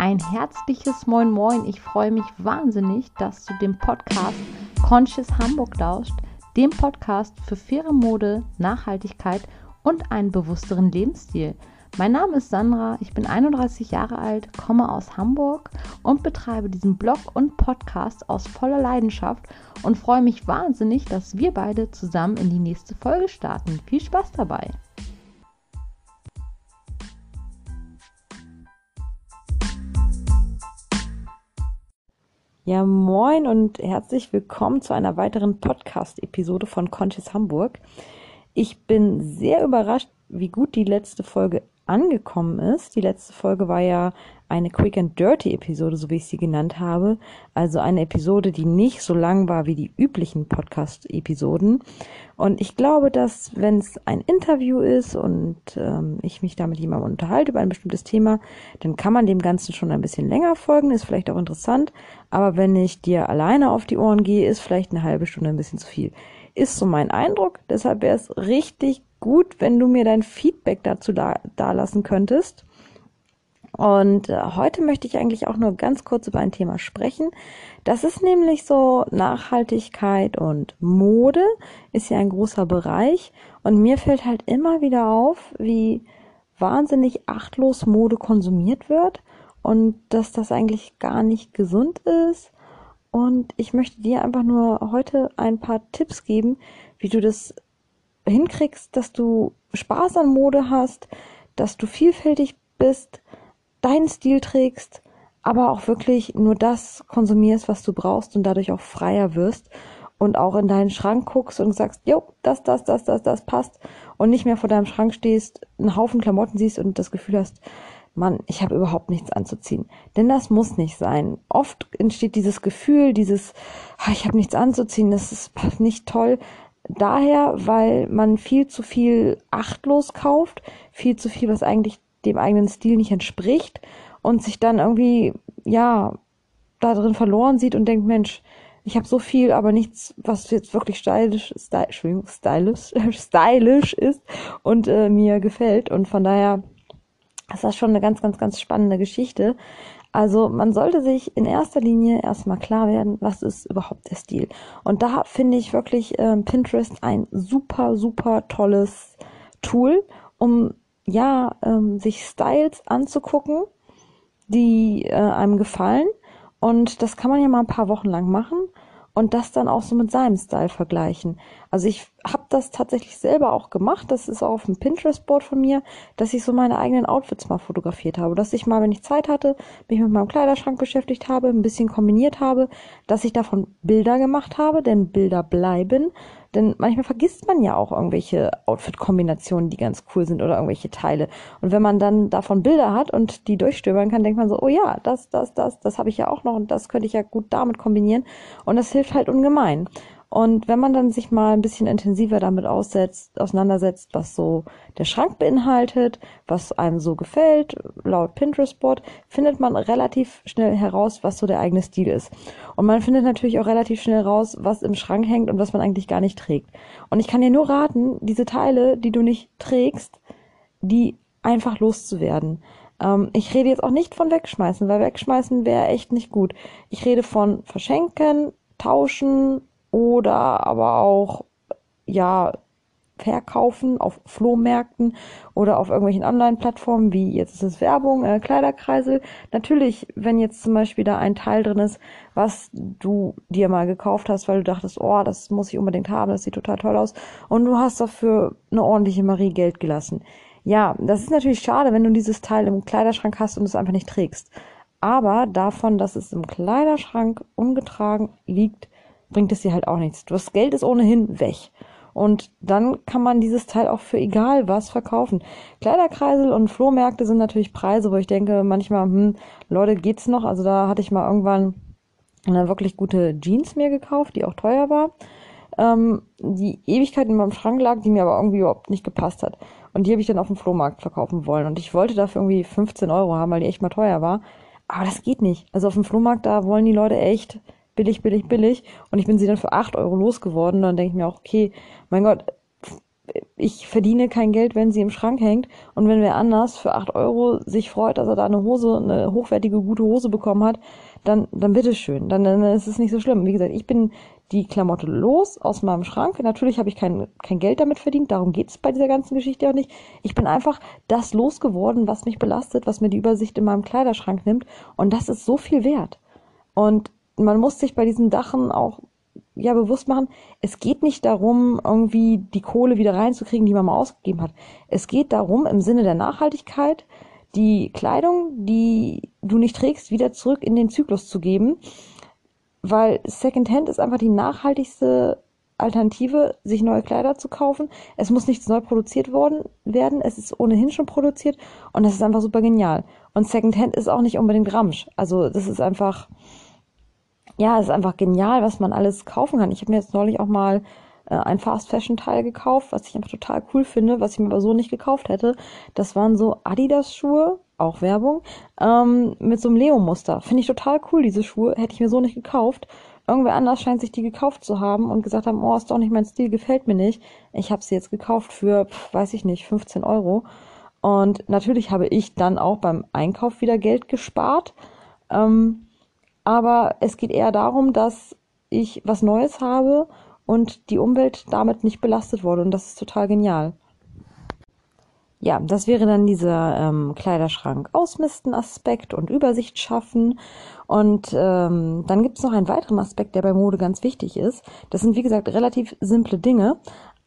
Ein herzliches Moin Moin. Ich freue mich wahnsinnig, dass du dem Podcast Conscious Hamburg lauscht, dem Podcast für faire Mode, Nachhaltigkeit und einen bewussteren Lebensstil. Mein Name ist Sandra, ich bin 31 Jahre alt, komme aus Hamburg und betreibe diesen Blog und Podcast aus voller Leidenschaft und freue mich wahnsinnig, dass wir beide zusammen in die nächste Folge starten. Viel Spaß dabei! Ja, moin und herzlich willkommen zu einer weiteren Podcast-Episode von Conscious Hamburg. Ich bin sehr überrascht, wie gut die letzte Folge angekommen ist. Die letzte Folge war ja eine Quick and Dirty Episode, so wie ich sie genannt habe. Also eine Episode, die nicht so lang war wie die üblichen Podcast-Episoden. Und ich glaube, dass wenn es ein Interview ist und ähm, ich mich da mit jemandem unterhalte über ein bestimmtes Thema, dann kann man dem Ganzen schon ein bisschen länger folgen, ist vielleicht auch interessant. Aber wenn ich dir alleine auf die Ohren gehe, ist vielleicht eine halbe Stunde ein bisschen zu viel. Ist so mein Eindruck. Deshalb wäre es richtig gut, wenn du mir dein Feedback dazu da, da lassen könntest. Und äh, heute möchte ich eigentlich auch nur ganz kurz über ein Thema sprechen. Das ist nämlich so Nachhaltigkeit und Mode ist ja ein großer Bereich. Und mir fällt halt immer wieder auf, wie wahnsinnig achtlos Mode konsumiert wird und dass das eigentlich gar nicht gesund ist. Und ich möchte dir einfach nur heute ein paar Tipps geben, wie du das hinkriegst, dass du Spaß an Mode hast, dass du vielfältig bist, deinen Stil trägst, aber auch wirklich nur das konsumierst, was du brauchst und dadurch auch freier wirst und auch in deinen Schrank guckst und sagst, jo, das, das, das, das, das passt und nicht mehr vor deinem Schrank stehst, einen Haufen Klamotten siehst und das Gefühl hast, Mann, ich habe überhaupt nichts anzuziehen. Denn das muss nicht sein. Oft entsteht dieses Gefühl, dieses, ah, ich habe nichts anzuziehen, das ist nicht toll, daher, weil man viel zu viel achtlos kauft, viel zu viel, was eigentlich dem eigenen Stil nicht entspricht und sich dann irgendwie, ja, da drin verloren sieht und denkt, Mensch, ich habe so viel, aber nichts, was jetzt wirklich stylisch, stylisch, stylisch, stylisch ist und äh, mir gefällt. Und von daher ist das schon eine ganz, ganz, ganz spannende Geschichte. Also man sollte sich in erster Linie erstmal klar werden, was ist überhaupt der Stil. Und da finde ich wirklich äh, Pinterest ein super, super tolles Tool, um ja ähm, sich Styles anzugucken, die äh, einem gefallen. Und das kann man ja mal ein paar Wochen lang machen und das dann auch so mit seinem Style vergleichen. Also ich habe das tatsächlich selber auch gemacht. Das ist auch auf dem Pinterest-Board von mir, dass ich so meine eigenen Outfits mal fotografiert habe. Dass ich mal, wenn ich Zeit hatte, mich mit meinem Kleiderschrank beschäftigt habe, ein bisschen kombiniert habe, dass ich davon Bilder gemacht habe, denn Bilder bleiben. Denn manchmal vergisst man ja auch irgendwelche Outfit-Kombinationen, die ganz cool sind oder irgendwelche Teile. Und wenn man dann davon Bilder hat und die durchstöbern kann, denkt man so, oh ja, das, das, das, das habe ich ja auch noch und das könnte ich ja gut damit kombinieren. Und das hilft halt ungemein. Und wenn man dann sich mal ein bisschen intensiver damit aussetzt, auseinandersetzt, was so der Schrank beinhaltet, was einem so gefällt, laut Pinterest-Board, findet man relativ schnell heraus, was so der eigene Stil ist. Und man findet natürlich auch relativ schnell raus, was im Schrank hängt und was man eigentlich gar nicht trägt. Und ich kann dir nur raten, diese Teile, die du nicht trägst, die einfach loszuwerden. Ähm, ich rede jetzt auch nicht von wegschmeißen, weil wegschmeißen wäre echt nicht gut. Ich rede von verschenken, tauschen, oder aber auch ja verkaufen auf Flohmärkten oder auf irgendwelchen Online-Plattformen, wie jetzt ist es Werbung, äh, Kleiderkreisel. Natürlich, wenn jetzt zum Beispiel da ein Teil drin ist, was du dir mal gekauft hast, weil du dachtest, oh, das muss ich unbedingt haben, das sieht total toll aus, und du hast dafür eine ordentliche Marie Geld gelassen. Ja, das ist natürlich schade, wenn du dieses Teil im Kleiderschrank hast und es einfach nicht trägst. Aber davon, dass es im Kleiderschrank ungetragen liegt, bringt es dir halt auch nichts. Das Geld ist ohnehin weg. Und dann kann man dieses Teil auch für egal was verkaufen. Kleiderkreisel und Flohmärkte sind natürlich Preise, wo ich denke, manchmal, hm, Leute, geht's noch? Also da hatte ich mal irgendwann eine wirklich gute Jeans mir gekauft, die auch teuer war. Ähm, die Ewigkeit in meinem Schrank lag, die mir aber irgendwie überhaupt nicht gepasst hat. Und die habe ich dann auf dem Flohmarkt verkaufen wollen. Und ich wollte dafür irgendwie 15 Euro haben, weil die echt mal teuer war. Aber das geht nicht. Also auf dem Flohmarkt, da wollen die Leute echt billig, billig, billig. Und ich bin sie dann für acht Euro losgeworden. Dann denke ich mir auch, okay, mein Gott, ich verdiene kein Geld, wenn sie im Schrank hängt. Und wenn wer anders für acht Euro sich freut, dass er da eine Hose, eine hochwertige, gute Hose bekommen hat, dann, dann bitteschön. Dann, dann ist es nicht so schlimm. Wie gesagt, ich bin die Klamotte los aus meinem Schrank. Natürlich habe ich kein, kein Geld damit verdient. Darum geht es bei dieser ganzen Geschichte auch nicht. Ich bin einfach das losgeworden, was mich belastet, was mir die Übersicht in meinem Kleiderschrank nimmt. Und das ist so viel wert. Und man muss sich bei diesen Dachen auch ja bewusst machen, es geht nicht darum, irgendwie die Kohle wieder reinzukriegen, die man mal ausgegeben hat. Es geht darum, im Sinne der Nachhaltigkeit, die Kleidung, die du nicht trägst, wieder zurück in den Zyklus zu geben. Weil Secondhand ist einfach die nachhaltigste Alternative, sich neue Kleider zu kaufen. Es muss nichts neu produziert worden werden. Es ist ohnehin schon produziert und das ist einfach super genial. Und Secondhand ist auch nicht unbedingt Ramsch. Also das ist einfach, ja, es ist einfach genial, was man alles kaufen kann. Ich habe mir jetzt neulich auch mal äh, ein Fast Fashion Teil gekauft, was ich einfach total cool finde, was ich mir aber so nicht gekauft hätte. Das waren so Adidas Schuhe, auch Werbung, ähm, mit so einem Leo-Muster. Finde ich total cool, diese Schuhe. Hätte ich mir so nicht gekauft. Irgendwer anders scheint sich die gekauft zu haben und gesagt haben, oh, ist doch nicht mein Stil, gefällt mir nicht. Ich habe sie jetzt gekauft für, pf, weiß ich nicht, 15 Euro. Und natürlich habe ich dann auch beim Einkauf wieder Geld gespart. Ähm, aber es geht eher darum, dass ich was Neues habe und die Umwelt damit nicht belastet wurde und das ist total genial. Ja, das wäre dann dieser ähm, Kleiderschrank ausmisten Aspekt und Übersicht schaffen. Und ähm, dann gibt es noch einen weiteren Aspekt, der bei Mode ganz wichtig ist. Das sind, wie gesagt, relativ simple Dinge.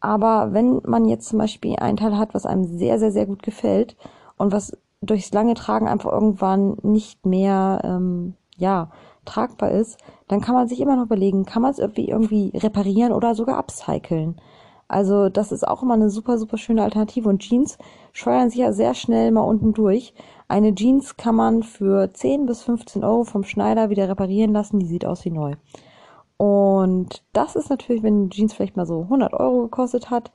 Aber wenn man jetzt zum Beispiel ein Teil hat, was einem sehr, sehr, sehr gut gefällt und was durchs lange Tragen einfach irgendwann nicht mehr ähm, ja, tragbar ist, dann kann man sich immer noch überlegen, kann man es irgendwie, irgendwie reparieren oder sogar upcyclen. Also das ist auch immer eine super, super schöne Alternative. Und Jeans scheuern sich ja sehr schnell mal unten durch. Eine Jeans kann man für 10 bis 15 Euro vom Schneider wieder reparieren lassen. Die sieht aus wie neu. Und das ist natürlich, wenn Jeans vielleicht mal so 100 Euro gekostet hat,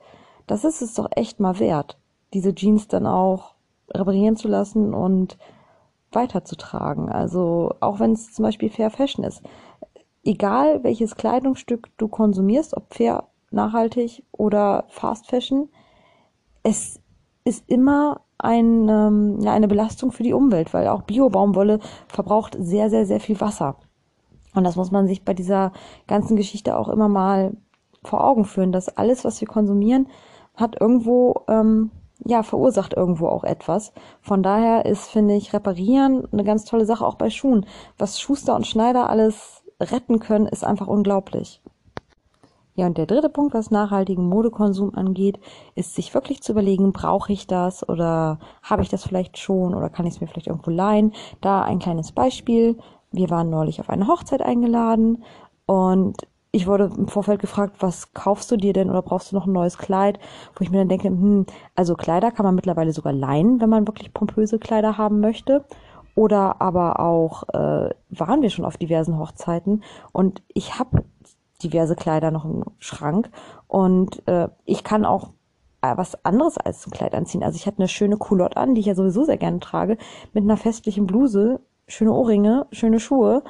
das ist es doch echt mal wert, diese Jeans dann auch reparieren zu lassen und weiterzutragen. Also auch wenn es zum Beispiel Fair Fashion ist. Egal welches Kleidungsstück du konsumierst, ob fair, nachhaltig oder Fast Fashion, es ist immer ein, ähm, eine Belastung für die Umwelt, weil auch Bio-Baumwolle verbraucht sehr, sehr, sehr viel Wasser. Und das muss man sich bei dieser ganzen Geschichte auch immer mal vor Augen führen, dass alles, was wir konsumieren, hat irgendwo ähm, ja, verursacht irgendwo auch etwas. Von daher ist, finde ich, Reparieren eine ganz tolle Sache, auch bei Schuhen. Was Schuster und Schneider alles retten können, ist einfach unglaublich. Ja, und der dritte Punkt, was nachhaltigen Modekonsum angeht, ist sich wirklich zu überlegen, brauche ich das oder habe ich das vielleicht schon oder kann ich es mir vielleicht irgendwo leihen? Da ein kleines Beispiel. Wir waren neulich auf eine Hochzeit eingeladen und ich wurde im Vorfeld gefragt, was kaufst du dir denn oder brauchst du noch ein neues Kleid? Wo ich mir dann denke, hm, also Kleider kann man mittlerweile sogar leihen, wenn man wirklich pompöse Kleider haben möchte. Oder aber auch äh, waren wir schon auf diversen Hochzeiten und ich habe diverse Kleider noch im Schrank und äh, ich kann auch äh, was anderes als ein Kleid anziehen. Also ich hatte eine schöne Culotte an, die ich ja sowieso sehr gerne trage, mit einer festlichen Bluse, schöne Ohrringe, schöne Schuhe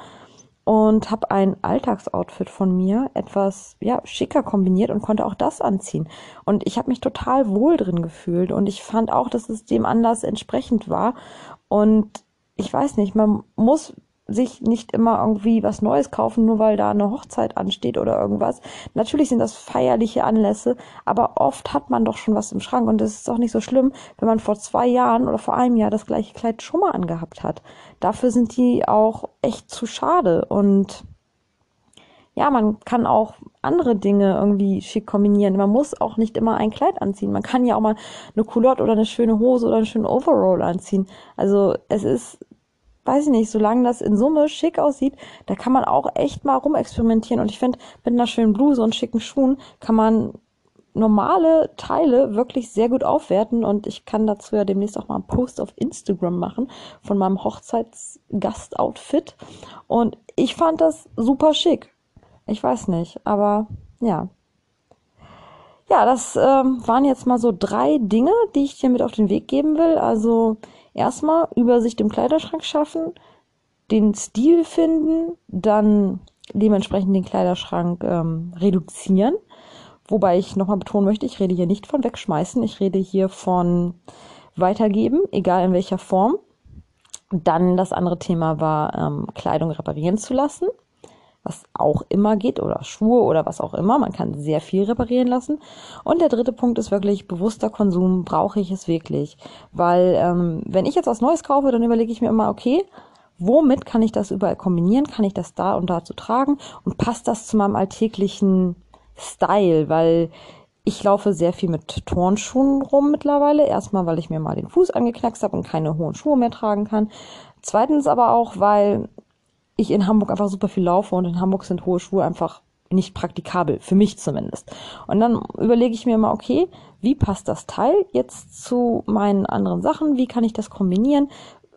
und habe ein Alltagsoutfit von mir etwas ja schicker kombiniert und konnte auch das anziehen. Und ich habe mich total wohl drin gefühlt und ich fand auch, dass es dem Anlass entsprechend war. Und ich weiß nicht, man muss sich nicht immer irgendwie was Neues kaufen, nur weil da eine Hochzeit ansteht oder irgendwas. Natürlich sind das feierliche Anlässe, aber oft hat man doch schon was im Schrank und es ist auch nicht so schlimm, wenn man vor zwei Jahren oder vor einem Jahr das gleiche Kleid schon mal angehabt hat. Dafür sind die auch echt zu schade und ja, man kann auch andere Dinge irgendwie schick kombinieren. Man muss auch nicht immer ein Kleid anziehen. Man kann ja auch mal eine Culotte oder eine schöne Hose oder einen schönen Overall anziehen. Also es ist weiß ich nicht, solange das in Summe schick aussieht, da kann man auch echt mal rumexperimentieren. Und ich finde, mit einer schönen Bluse und schicken Schuhen kann man normale Teile wirklich sehr gut aufwerten und ich kann dazu ja demnächst auch mal einen Post auf Instagram machen von meinem Hochzeitsgastoutfit und ich fand das super schick. Ich weiß nicht, aber ja. Ja, das ähm, waren jetzt mal so drei Dinge, die ich dir mit auf den Weg geben will. Also erstmal Übersicht im Kleiderschrank schaffen, den Stil finden, dann dementsprechend den Kleiderschrank ähm, reduzieren, Wobei ich nochmal betonen möchte, ich rede hier nicht von wegschmeißen, ich rede hier von weitergeben, egal in welcher Form. Dann das andere Thema war, ähm, Kleidung reparieren zu lassen, was auch immer geht, oder Schuhe oder was auch immer. Man kann sehr viel reparieren lassen. Und der dritte Punkt ist wirklich bewusster Konsum. Brauche ich es wirklich? Weil ähm, wenn ich jetzt was Neues kaufe, dann überlege ich mir immer, okay, womit kann ich das überall kombinieren? Kann ich das da und da zu tragen? Und passt das zu meinem alltäglichen Style? Weil ich laufe sehr viel mit Turnschuhen rum mittlerweile. Erstmal, weil ich mir mal den Fuß angeknackst habe und keine hohen Schuhe mehr tragen kann. Zweitens aber auch, weil ich in Hamburg einfach super viel laufe und in Hamburg sind hohe Schuhe einfach nicht praktikabel, für mich zumindest. Und dann überlege ich mir immer, okay, wie passt das Teil jetzt zu meinen anderen Sachen? Wie kann ich das kombinieren?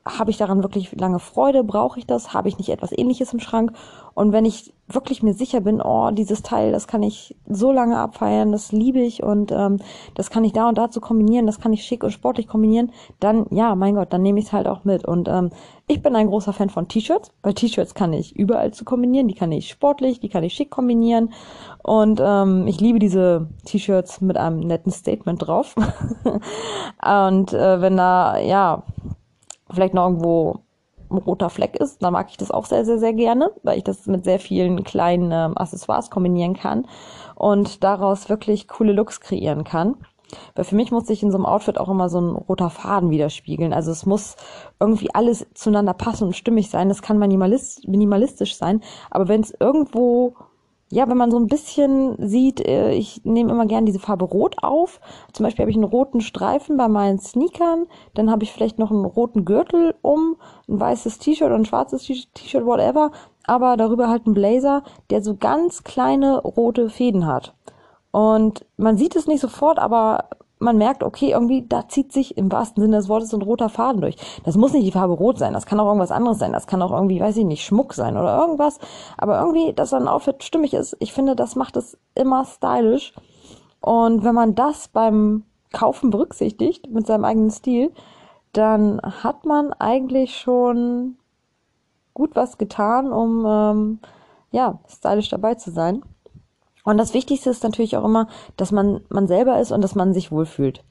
habe ich daran wirklich lange Freude? Brauche ich das? Habe ich nicht etwas ähnliches im Schrank? Und wenn ich wirklich mir sicher bin, oh, dieses Teil, das kann ich so lange abfeiern, das liebe ich und ähm, das kann ich da und dazu kombinieren, das kann ich schick und sportlich kombinieren, dann ja, mein Gott, dann nehme ich es halt auch mit. Und ähm, ich bin ein großer Fan von T-Shirts, weil T-Shirts kann ich überall zu kombinieren, die kann ich sportlich, die kann ich schick kombinieren. Und ähm, ich liebe diese T-Shirts mit einem netten Statement drauf. und äh, wenn da, ja, vielleicht noch irgendwo ein roter Fleck ist, dann mag ich das auch sehr, sehr, sehr gerne, weil ich das mit sehr vielen kleinen ähm, Accessoires kombinieren kann und daraus wirklich coole Looks kreieren kann. Weil für mich muss sich in so einem Outfit auch immer so ein roter Faden widerspiegeln. Also es muss irgendwie alles zueinander passen und stimmig sein. Das kann minimalistisch sein. Aber wenn es irgendwo ja, wenn man so ein bisschen sieht, äh, ich nehme immer gern diese Farbe Rot auf. Zum Beispiel habe ich einen roten Streifen bei meinen Sneakern, dann habe ich vielleicht noch einen roten Gürtel um, ein weißes T-Shirt und ein schwarzes T-Shirt, whatever, aber darüber halt ein Blazer, der so ganz kleine rote Fäden hat. Und man sieht es nicht sofort, aber man merkt, okay, irgendwie da zieht sich im wahrsten Sinne des Wortes so ein roter Faden durch. Das muss nicht die Farbe rot sein, das kann auch irgendwas anderes sein, das kann auch irgendwie, weiß ich nicht, Schmuck sein oder irgendwas. Aber irgendwie, dass ein Outfit stimmig ist, ich finde, das macht es immer stylisch. Und wenn man das beim Kaufen berücksichtigt mit seinem eigenen Stil, dann hat man eigentlich schon gut was getan, um ähm, ja stylisch dabei zu sein. Und das Wichtigste ist natürlich auch immer, dass man man selber ist und dass man sich wohlfühlt.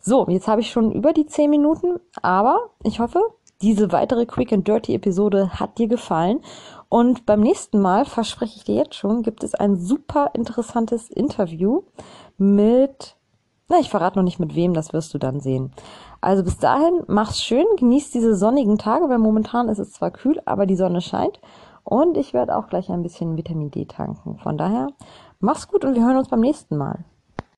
So, jetzt habe ich schon über die 10 Minuten, aber ich hoffe, diese weitere Quick and Dirty Episode hat dir gefallen. Und beim nächsten Mal, verspreche ich dir jetzt schon, gibt es ein super interessantes Interview mit, na, ich verrate noch nicht mit wem, das wirst du dann sehen. Also bis dahin, mach's schön, genieß diese sonnigen Tage, weil momentan ist es zwar kühl, aber die Sonne scheint. Und ich werde auch gleich ein bisschen Vitamin D tanken. Von daher, mach's gut und wir hören uns beim nächsten Mal.